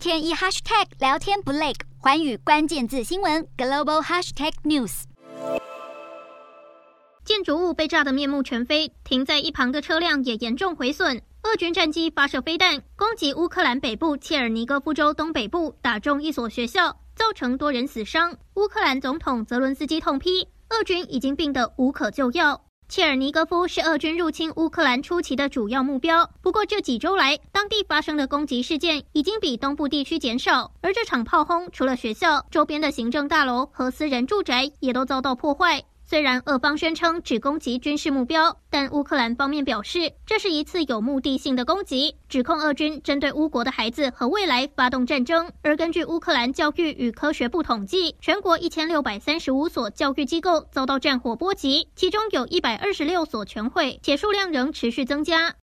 天一 hashtag 聊天不累，寰宇关键字新闻 global hashtag news。建筑物被炸得面目全非，停在一旁的车辆也严重毁损。俄军战机发射飞弹攻击乌克兰北部切尔尼戈夫州东北部，打中一所学校，造成多人死伤。乌克兰总统泽伦斯基痛批，俄军已经病得无可救药。切尔尼戈夫是俄军入侵乌克兰初期的主要目标，不过这几周来，当地发生的攻击事件已经比东部地区减少。而这场炮轰，除了学校，周边的行政大楼和私人住宅也都遭到破坏。虽然俄方宣称只攻击军事目标，但乌克兰方面表示这是一次有目的性的攻击，指控俄军针对乌国的孩子和未来发动战争。而根据乌克兰教育与科学部统计，全国一千六百三十五所教育机构遭到战火波及，其中有一百二十六所全毁，且数量仍持续增加。